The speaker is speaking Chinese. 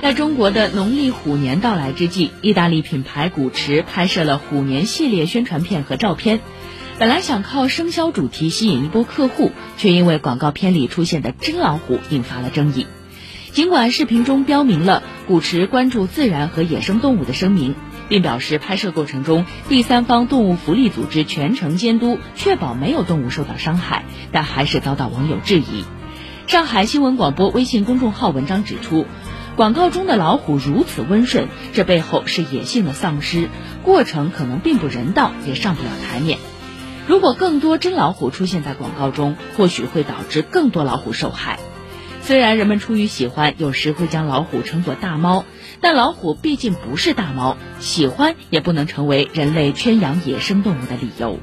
在中国的农历虎年到来之际，意大利品牌古驰拍摄了虎年系列宣传片和照片。本来想靠生肖主题吸引一波客户，却因为广告片里出现的真老虎引发了争议。尽管视频中标明了古驰关注自然和野生动物的声明，并表示拍摄过程中第三方动物福利组织全程监督，确保没有动物受到伤害，但还是遭到网友质疑。上海新闻广播微信公众号文章指出。广告中的老虎如此温顺，这背后是野性的丧失，过程可能并不人道，也上不了台面。如果更多真老虎出现在广告中，或许会导致更多老虎受害。虽然人们出于喜欢，有时会将老虎称作大猫，但老虎毕竟不是大猫，喜欢也不能成为人类圈养野生动物的理由。